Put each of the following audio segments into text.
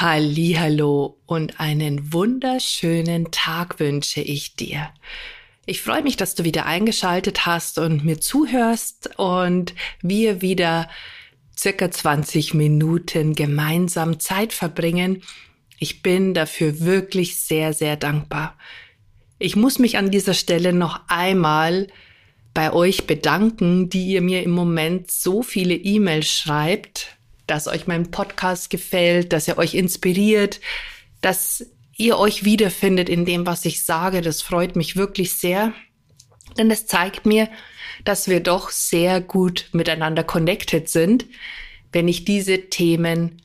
Hallo und einen wunderschönen Tag wünsche ich dir. Ich freue mich, dass du wieder eingeschaltet hast und mir zuhörst und wir wieder circa 20 Minuten gemeinsam Zeit verbringen. Ich bin dafür wirklich sehr, sehr dankbar. Ich muss mich an dieser Stelle noch einmal bei euch bedanken, die ihr mir im Moment so viele E-Mails schreibt dass euch mein Podcast gefällt, dass er euch inspiriert, dass ihr euch wiederfindet in dem, was ich sage. Das freut mich wirklich sehr, denn es zeigt mir, dass wir doch sehr gut miteinander connected sind, wenn ich diese Themen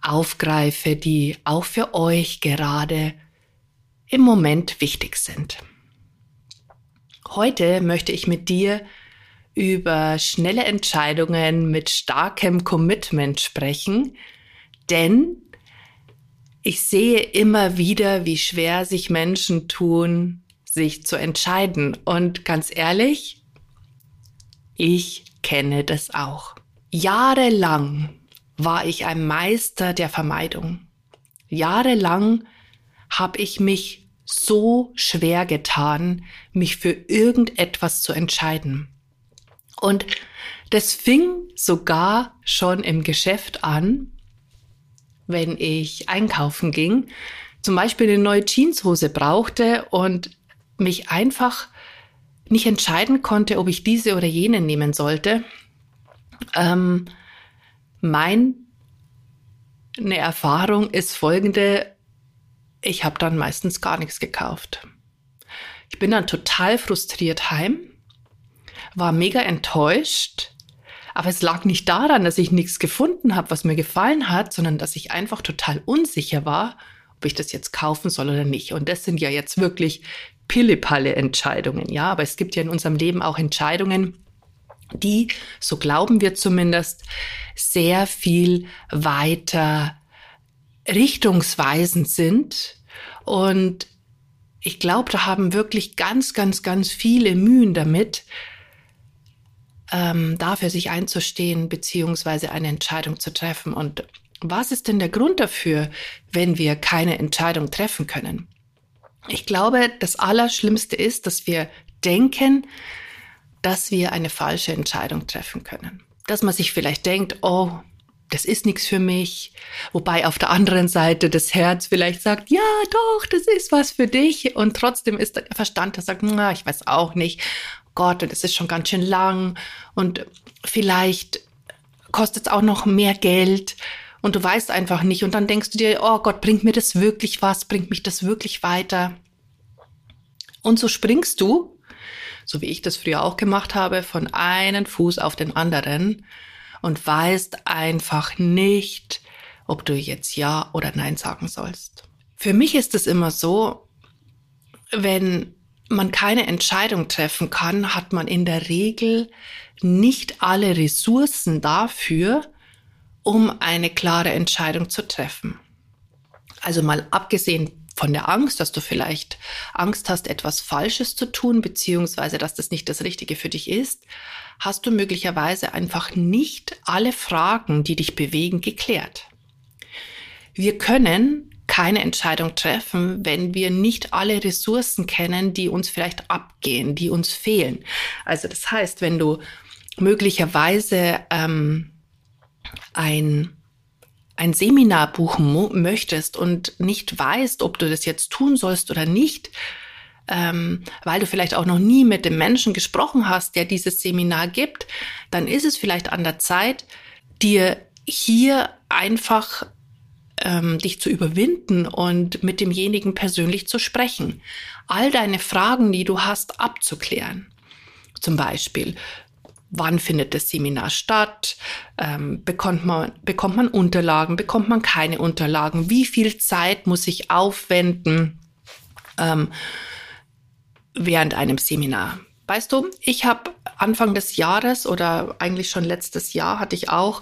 aufgreife, die auch für euch gerade im Moment wichtig sind. Heute möchte ich mit dir über schnelle Entscheidungen mit starkem Commitment sprechen, denn ich sehe immer wieder, wie schwer sich Menschen tun, sich zu entscheiden. Und ganz ehrlich, ich kenne das auch. Jahrelang war ich ein Meister der Vermeidung. Jahrelang habe ich mich so schwer getan, mich für irgendetwas zu entscheiden. Und das fing sogar schon im Geschäft an, wenn ich einkaufen ging, zum Beispiel eine neue Jeanshose brauchte und mich einfach nicht entscheiden konnte, ob ich diese oder jene nehmen sollte. Ähm, meine Erfahrung ist folgende, ich habe dann meistens gar nichts gekauft. Ich bin dann total frustriert heim war mega enttäuscht. Aber es lag nicht daran, dass ich nichts gefunden habe, was mir gefallen hat, sondern dass ich einfach total unsicher war, ob ich das jetzt kaufen soll oder nicht. Und das sind ja jetzt wirklich pillepalle Entscheidungen, ja. Aber es gibt ja in unserem Leben auch Entscheidungen, die, so glauben wir zumindest, sehr viel weiter richtungsweisend sind. Und ich glaube, da haben wirklich ganz, ganz, ganz viele Mühen damit, ähm, dafür sich einzustehen, beziehungsweise eine Entscheidung zu treffen. Und was ist denn der Grund dafür, wenn wir keine Entscheidung treffen können? Ich glaube, das Allerschlimmste ist, dass wir denken, dass wir eine falsche Entscheidung treffen können. Dass man sich vielleicht denkt, oh, das ist nichts für mich. Wobei auf der anderen Seite das Herz vielleicht sagt, ja, doch, das ist was für dich. Und trotzdem ist der Verstand, der sagt, na, ich weiß auch nicht. Gott, das ist schon ganz schön lang und vielleicht kostet es auch noch mehr Geld und du weißt einfach nicht und dann denkst du dir, oh Gott, bringt mir das wirklich was, bringt mich das wirklich weiter? Und so springst du, so wie ich das früher auch gemacht habe, von einem Fuß auf den anderen und weißt einfach nicht, ob du jetzt Ja oder Nein sagen sollst. Für mich ist es immer so, wenn man keine Entscheidung treffen kann, hat man in der Regel nicht alle Ressourcen dafür, um eine klare Entscheidung zu treffen. Also mal abgesehen von der Angst, dass du vielleicht Angst hast, etwas Falsches zu tun, beziehungsweise dass das nicht das Richtige für dich ist, hast du möglicherweise einfach nicht alle Fragen, die dich bewegen, geklärt. Wir können keine Entscheidung treffen, wenn wir nicht alle Ressourcen kennen, die uns vielleicht abgehen, die uns fehlen. Also das heißt, wenn du möglicherweise ähm, ein ein Seminar buchen möchtest und nicht weißt, ob du das jetzt tun sollst oder nicht, ähm, weil du vielleicht auch noch nie mit dem Menschen gesprochen hast, der dieses Seminar gibt, dann ist es vielleicht an der Zeit, dir hier einfach ähm, dich zu überwinden und mit demjenigen persönlich zu sprechen. All deine Fragen, die du hast, abzuklären. Zum Beispiel, wann findet das Seminar statt? Ähm, bekommt, man, bekommt man Unterlagen? Bekommt man keine Unterlagen? Wie viel Zeit muss ich aufwenden? ähm, während einem Seminar. Weißt du, ich habe Anfang des Jahres oder eigentlich schon letztes Jahr hatte ich auch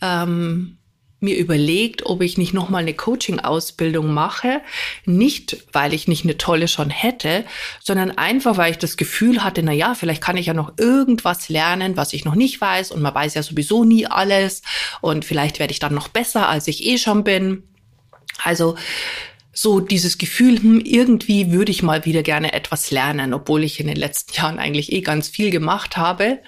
ähm, mir überlegt, ob ich nicht nochmal eine Coaching-Ausbildung mache. Nicht, weil ich nicht eine tolle schon hätte, sondern einfach, weil ich das Gefühl hatte, na ja, vielleicht kann ich ja noch irgendwas lernen, was ich noch nicht weiß und man weiß ja sowieso nie alles und vielleicht werde ich dann noch besser, als ich eh schon bin. Also, so dieses Gefühl, hm, irgendwie würde ich mal wieder gerne etwas lernen, obwohl ich in den letzten Jahren eigentlich eh ganz viel gemacht habe,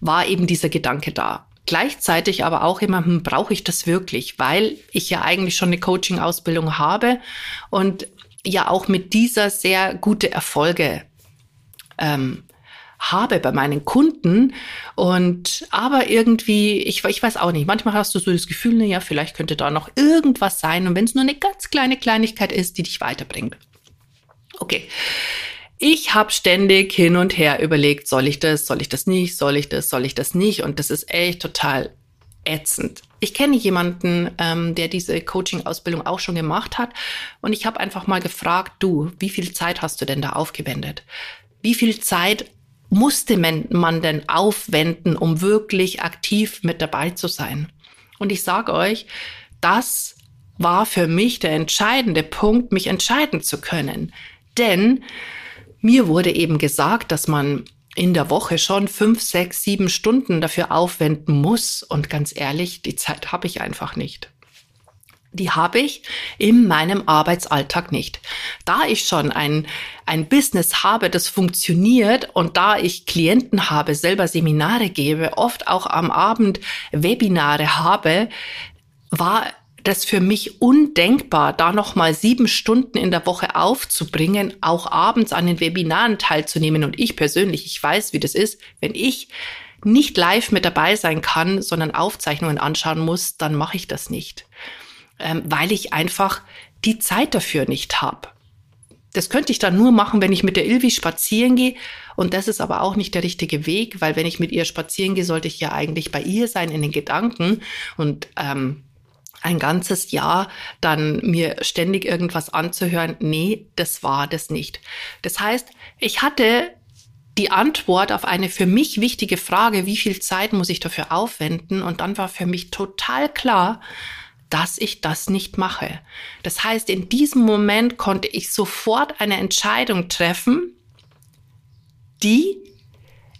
war eben dieser Gedanke da. Gleichzeitig aber auch immer, hm, brauche ich das wirklich? Weil ich ja eigentlich schon eine Coaching-Ausbildung habe und ja auch mit dieser sehr gute Erfolge ähm, habe bei meinen Kunden. Und aber irgendwie, ich, ich weiß auch nicht, manchmal hast du so das Gefühl, na ja, vielleicht könnte da noch irgendwas sein. Und wenn es nur eine ganz kleine Kleinigkeit ist, die dich weiterbringt. Okay. Ich habe ständig hin und her überlegt, soll ich das, soll ich das nicht, soll ich das, soll ich das nicht. Und das ist echt total ätzend. Ich kenne jemanden, ähm, der diese Coaching-Ausbildung auch schon gemacht hat. Und ich habe einfach mal gefragt, du, wie viel Zeit hast du denn da aufgewendet? Wie viel Zeit musste man denn aufwenden, um wirklich aktiv mit dabei zu sein? Und ich sage euch, das war für mich der entscheidende Punkt, mich entscheiden zu können. Denn mir wurde eben gesagt, dass man in der Woche schon fünf, sechs, sieben Stunden dafür aufwenden muss. Und ganz ehrlich, die Zeit habe ich einfach nicht. Die habe ich in meinem Arbeitsalltag nicht. Da ich schon ein, ein Business habe, das funktioniert und da ich Klienten habe, selber Seminare gebe, oft auch am Abend Webinare habe, war das für mich undenkbar, da noch mal sieben Stunden in der Woche aufzubringen, auch abends an den Webinaren teilzunehmen. Und ich persönlich, ich weiß, wie das ist, wenn ich nicht live mit dabei sein kann, sondern Aufzeichnungen anschauen muss, dann mache ich das nicht, ähm, weil ich einfach die Zeit dafür nicht habe. Das könnte ich dann nur machen, wenn ich mit der Ilvi spazieren gehe. Und das ist aber auch nicht der richtige Weg, weil wenn ich mit ihr spazieren gehe, sollte ich ja eigentlich bei ihr sein in den Gedanken. Und ähm, ein ganzes Jahr dann mir ständig irgendwas anzuhören, nee, das war das nicht. Das heißt, ich hatte die Antwort auf eine für mich wichtige Frage, wie viel Zeit muss ich dafür aufwenden? Und dann war für mich total klar, dass ich das nicht mache. Das heißt, in diesem Moment konnte ich sofort eine Entscheidung treffen, die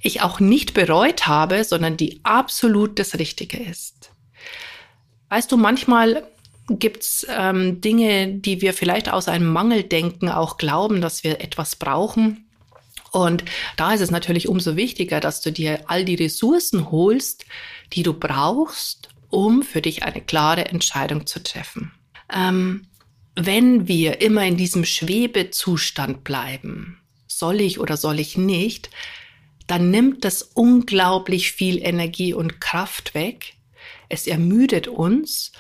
ich auch nicht bereut habe, sondern die absolut das Richtige ist. Weißt du, manchmal gibt's ähm, Dinge, die wir vielleicht aus einem Mangeldenken auch glauben, dass wir etwas brauchen. Und da ist es natürlich umso wichtiger, dass du dir all die Ressourcen holst, die du brauchst, um für dich eine klare Entscheidung zu treffen. Ähm, wenn wir immer in diesem Schwebezustand bleiben, soll ich oder soll ich nicht, dann nimmt das unglaublich viel Energie und Kraft weg, es ermüdet uns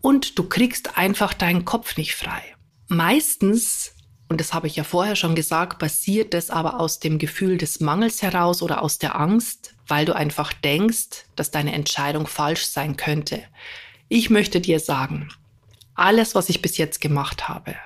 und du kriegst einfach deinen Kopf nicht frei. Meistens, und das habe ich ja vorher schon gesagt, passiert das aber aus dem Gefühl des Mangels heraus oder aus der Angst, weil du einfach denkst, dass deine Entscheidung falsch sein könnte. Ich möchte dir sagen, alles, was ich bis jetzt gemacht habe,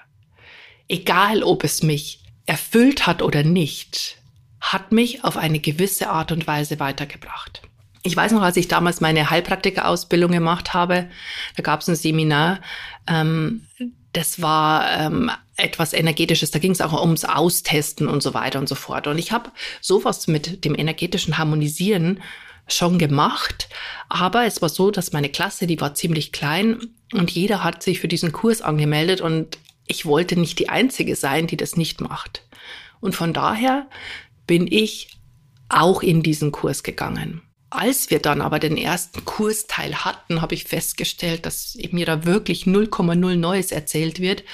egal ob es mich erfüllt hat oder nicht, hat mich auf eine gewisse Art und Weise weitergebracht. Ich weiß noch, als ich damals meine Heilpraktikerausbildung gemacht habe, da gab es ein Seminar, ähm, das war ähm, etwas Energetisches, da ging es auch ums Austesten und so weiter und so fort. Und ich habe sowas mit dem energetischen Harmonisieren schon gemacht, aber es war so, dass meine Klasse, die war ziemlich klein und jeder hat sich für diesen Kurs angemeldet und ich wollte nicht die Einzige sein, die das nicht macht. Und von daher bin ich auch in diesen Kurs gegangen. Als wir dann aber den ersten Kursteil hatten, habe ich festgestellt, dass mir da wirklich 0,0 Neues erzählt wird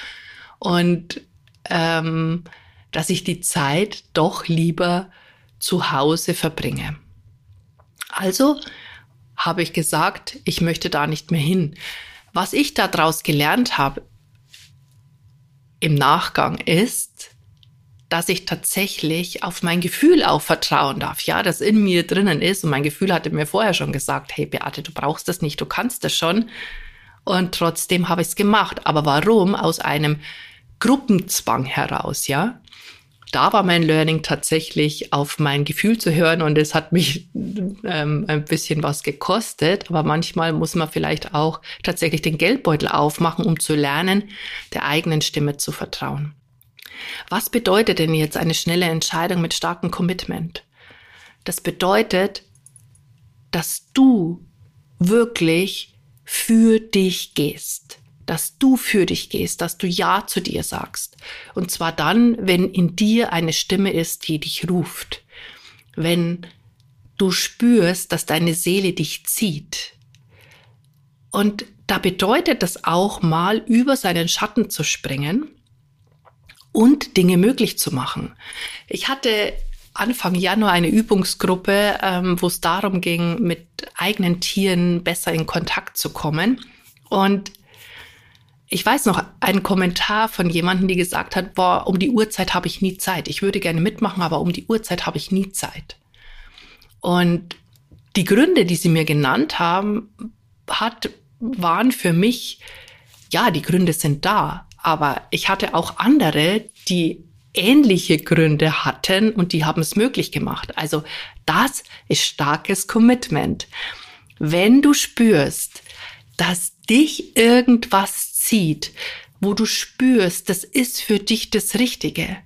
und ähm, dass ich die Zeit doch lieber zu Hause verbringe. Also habe ich gesagt, ich möchte da nicht mehr hin. Was ich daraus gelernt habe im Nachgang ist, dass ich tatsächlich auf mein Gefühl auch vertrauen darf, ja, das in mir drinnen ist. Und mein Gefühl hatte mir vorher schon gesagt, hey Beate, du brauchst das nicht, du kannst das schon. Und trotzdem habe ich es gemacht. Aber warum? Aus einem Gruppenzwang heraus, ja. Da war mein Learning tatsächlich auf mein Gefühl zu hören und es hat mich ähm, ein bisschen was gekostet. Aber manchmal muss man vielleicht auch tatsächlich den Geldbeutel aufmachen, um zu lernen, der eigenen Stimme zu vertrauen. Was bedeutet denn jetzt eine schnelle Entscheidung mit starkem Commitment? Das bedeutet, dass du wirklich für dich gehst, dass du für dich gehst, dass du Ja zu dir sagst. Und zwar dann, wenn in dir eine Stimme ist, die dich ruft, wenn du spürst, dass deine Seele dich zieht. Und da bedeutet das auch mal über seinen Schatten zu springen und Dinge möglich zu machen. Ich hatte Anfang Januar eine Übungsgruppe, ähm, wo es darum ging, mit eigenen Tieren besser in Kontakt zu kommen. Und ich weiß noch einen Kommentar von jemandem, die gesagt hat, boah, um die Uhrzeit habe ich nie Zeit. Ich würde gerne mitmachen, aber um die Uhrzeit habe ich nie Zeit. Und die Gründe, die sie mir genannt haben, hat, waren für mich, ja, die Gründe sind da. Aber ich hatte auch andere, die ähnliche Gründe hatten und die haben es möglich gemacht. Also das ist starkes Commitment. Wenn du spürst, dass dich irgendwas zieht, wo du spürst, das ist für dich das Richtige,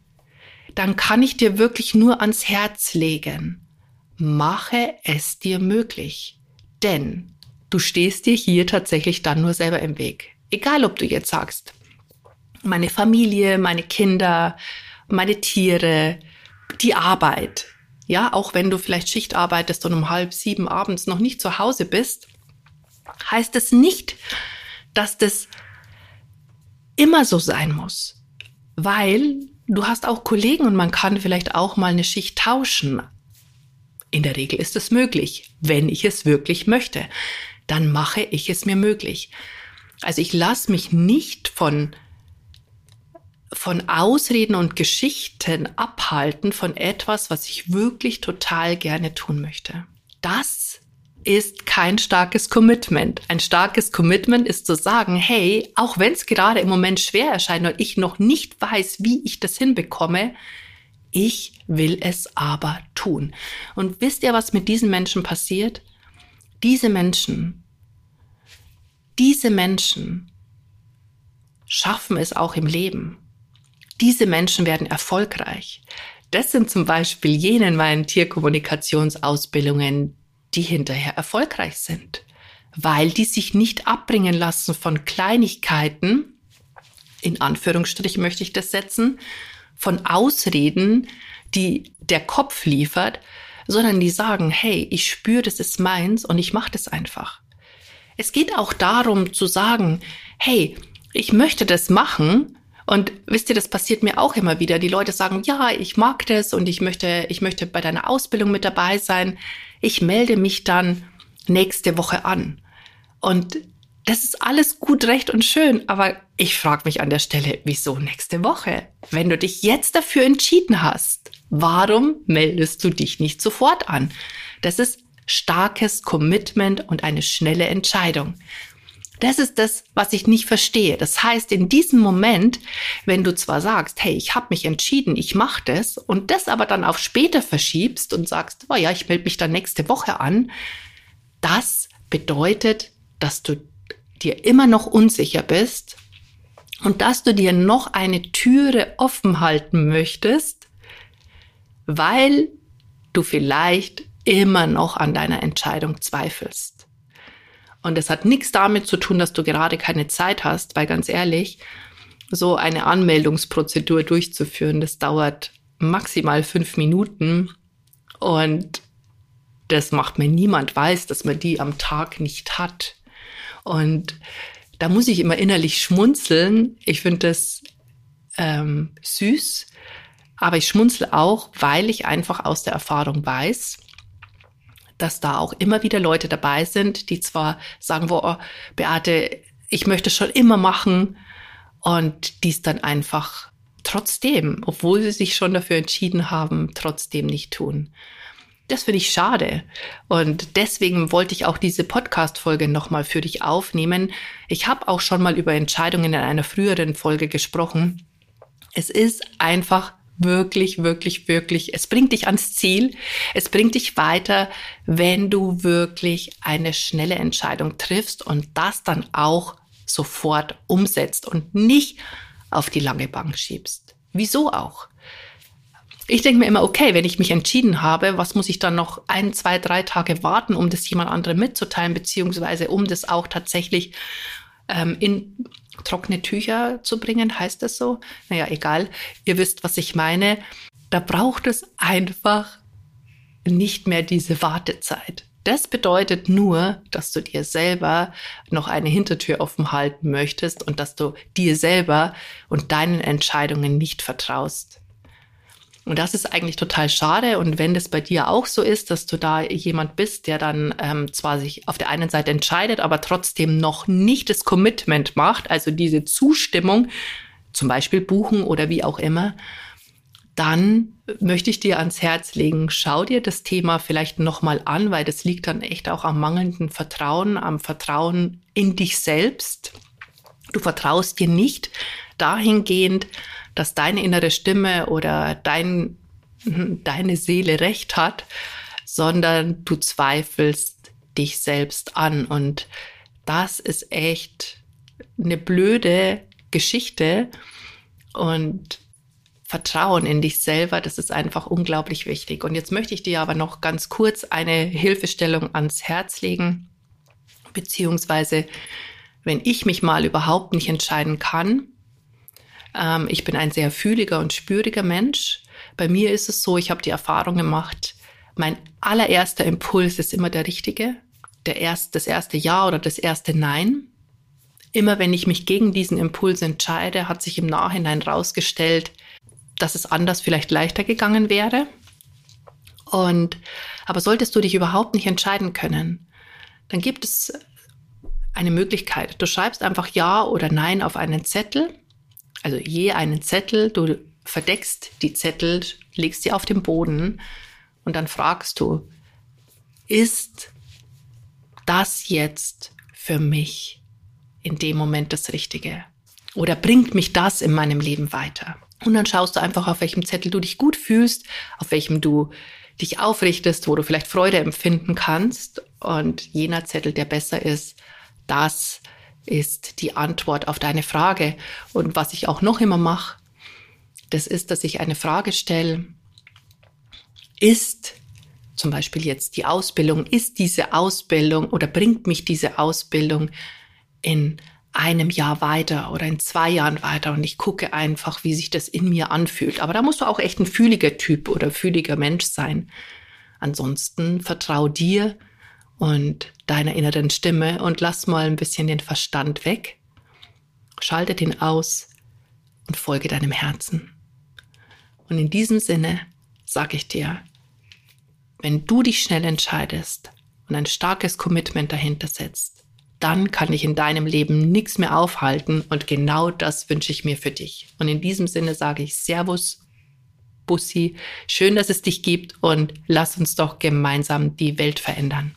dann kann ich dir wirklich nur ans Herz legen. Mache es dir möglich. Denn du stehst dir hier tatsächlich dann nur selber im Weg. Egal, ob du jetzt sagst, meine Familie, meine Kinder, meine Tiere, die Arbeit. Ja, auch wenn du vielleicht Schicht arbeitest und um halb sieben abends noch nicht zu Hause bist, heißt es nicht, dass das immer so sein muss. Weil du hast auch Kollegen und man kann vielleicht auch mal eine Schicht tauschen. In der Regel ist es möglich, wenn ich es wirklich möchte. Dann mache ich es mir möglich. Also ich lasse mich nicht von von Ausreden und Geschichten abhalten von etwas, was ich wirklich total gerne tun möchte. Das ist kein starkes Commitment. Ein starkes Commitment ist zu sagen, hey, auch wenn es gerade im Moment schwer erscheint und ich noch nicht weiß, wie ich das hinbekomme, ich will es aber tun. Und wisst ihr, was mit diesen Menschen passiert? Diese Menschen, diese Menschen schaffen es auch im Leben. Diese Menschen werden erfolgreich. Das sind zum Beispiel jene in meinen Tierkommunikationsausbildungen, die hinterher erfolgreich sind, weil die sich nicht abbringen lassen von Kleinigkeiten, in Anführungsstrichen möchte ich das setzen, von Ausreden, die der Kopf liefert, sondern die sagen, hey, ich spüre, das ist meins und ich mache das einfach. Es geht auch darum zu sagen, hey, ich möchte das machen, und wisst ihr, das passiert mir auch immer wieder. Die Leute sagen, ja, ich mag das und ich möchte, ich möchte bei deiner Ausbildung mit dabei sein. Ich melde mich dann nächste Woche an. Und das ist alles gut, recht und schön, aber ich frage mich an der Stelle, wieso nächste Woche? Wenn du dich jetzt dafür entschieden hast, warum meldest du dich nicht sofort an? Das ist starkes Commitment und eine schnelle Entscheidung. Das ist das, was ich nicht verstehe. Das heißt, in diesem Moment, wenn du zwar sagst, hey, ich habe mich entschieden, ich mache das, und das aber dann auf später verschiebst und sagst, oh ja, ich melde mich dann nächste Woche an, das bedeutet, dass du dir immer noch unsicher bist und dass du dir noch eine Türe offen halten möchtest, weil du vielleicht immer noch an deiner Entscheidung zweifelst. Und das hat nichts damit zu tun, dass du gerade keine Zeit hast, weil ganz ehrlich, so eine Anmeldungsprozedur durchzuführen, das dauert maximal fünf Minuten und das macht mir niemand weiß, dass man die am Tag nicht hat. Und da muss ich immer innerlich schmunzeln. Ich finde das ähm, süß, aber ich schmunzel auch, weil ich einfach aus der Erfahrung weiß, dass da auch immer wieder Leute dabei sind, die zwar sagen, wo, oh, Beate, ich möchte schon immer machen und dies dann einfach trotzdem, obwohl sie sich schon dafür entschieden haben, trotzdem nicht tun. Das finde ich schade. Und deswegen wollte ich auch diese Podcast-Folge nochmal für dich aufnehmen. Ich habe auch schon mal über Entscheidungen in einer früheren Folge gesprochen. Es ist einfach wirklich, wirklich, wirklich, es bringt dich ans Ziel, es bringt dich weiter, wenn du wirklich eine schnelle Entscheidung triffst und das dann auch sofort umsetzt und nicht auf die lange Bank schiebst. Wieso auch? Ich denke mir immer, okay, wenn ich mich entschieden habe, was muss ich dann noch ein, zwei, drei Tage warten, um das jemand anderem mitzuteilen, beziehungsweise um das auch tatsächlich ähm, in trockene Tücher zu bringen, heißt das so? Naja, egal. Ihr wisst, was ich meine. Da braucht es einfach nicht mehr diese Wartezeit. Das bedeutet nur, dass du dir selber noch eine Hintertür offen halten möchtest und dass du dir selber und deinen Entscheidungen nicht vertraust. Und das ist eigentlich total schade. Und wenn das bei dir auch so ist, dass du da jemand bist, der dann ähm, zwar sich auf der einen Seite entscheidet, aber trotzdem noch nicht das Commitment macht, also diese Zustimmung, zum Beispiel buchen oder wie auch immer, dann möchte ich dir ans Herz legen, schau dir das Thema vielleicht nochmal an, weil das liegt dann echt auch am mangelnden Vertrauen, am Vertrauen in dich selbst. Du vertraust dir nicht dahingehend, dass deine innere Stimme oder dein, deine Seele recht hat, sondern du zweifelst dich selbst an. Und das ist echt eine blöde Geschichte. Und Vertrauen in dich selber, das ist einfach unglaublich wichtig. Und jetzt möchte ich dir aber noch ganz kurz eine Hilfestellung ans Herz legen, beziehungsweise wenn ich mich mal überhaupt nicht entscheiden kann, ähm, ich bin ein sehr fühliger und spüriger Mensch. Bei mir ist es so, ich habe die Erfahrung gemacht, mein allererster Impuls ist immer der richtige. Der erst, das erste Ja oder das erste Nein. Immer wenn ich mich gegen diesen Impuls entscheide, hat sich im Nachhinein rausgestellt, dass es anders vielleicht leichter gegangen wäre. Und, aber solltest du dich überhaupt nicht entscheiden können, dann gibt es eine Möglichkeit. Du schreibst einfach Ja oder Nein auf einen Zettel also je einen Zettel, du verdeckst die Zettel, legst sie auf den Boden und dann fragst du, ist das jetzt für mich in dem Moment das Richtige? Oder bringt mich das in meinem Leben weiter? Und dann schaust du einfach, auf welchem Zettel du dich gut fühlst, auf welchem du dich aufrichtest, wo du vielleicht Freude empfinden kannst. Und jener Zettel, der besser ist, das ist die Antwort auf deine Frage. Und was ich auch noch immer mache, das ist, dass ich eine Frage stelle. Ist zum Beispiel jetzt die Ausbildung, ist diese Ausbildung oder bringt mich diese Ausbildung in einem Jahr weiter oder in zwei Jahren weiter und ich gucke einfach, wie sich das in mir anfühlt. Aber da musst du auch echt ein fühliger Typ oder fühliger Mensch sein. Ansonsten vertrau dir und deiner inneren Stimme und lass mal ein bisschen den Verstand weg. Schalte den aus und folge deinem Herzen. Und in diesem Sinne sage ich dir, wenn du dich schnell entscheidest und ein starkes Commitment dahinter setzt, dann kann dich in deinem Leben nichts mehr aufhalten und genau das wünsche ich mir für dich. Und in diesem Sinne sage ich Servus, Bussi, schön, dass es dich gibt und lass uns doch gemeinsam die Welt verändern.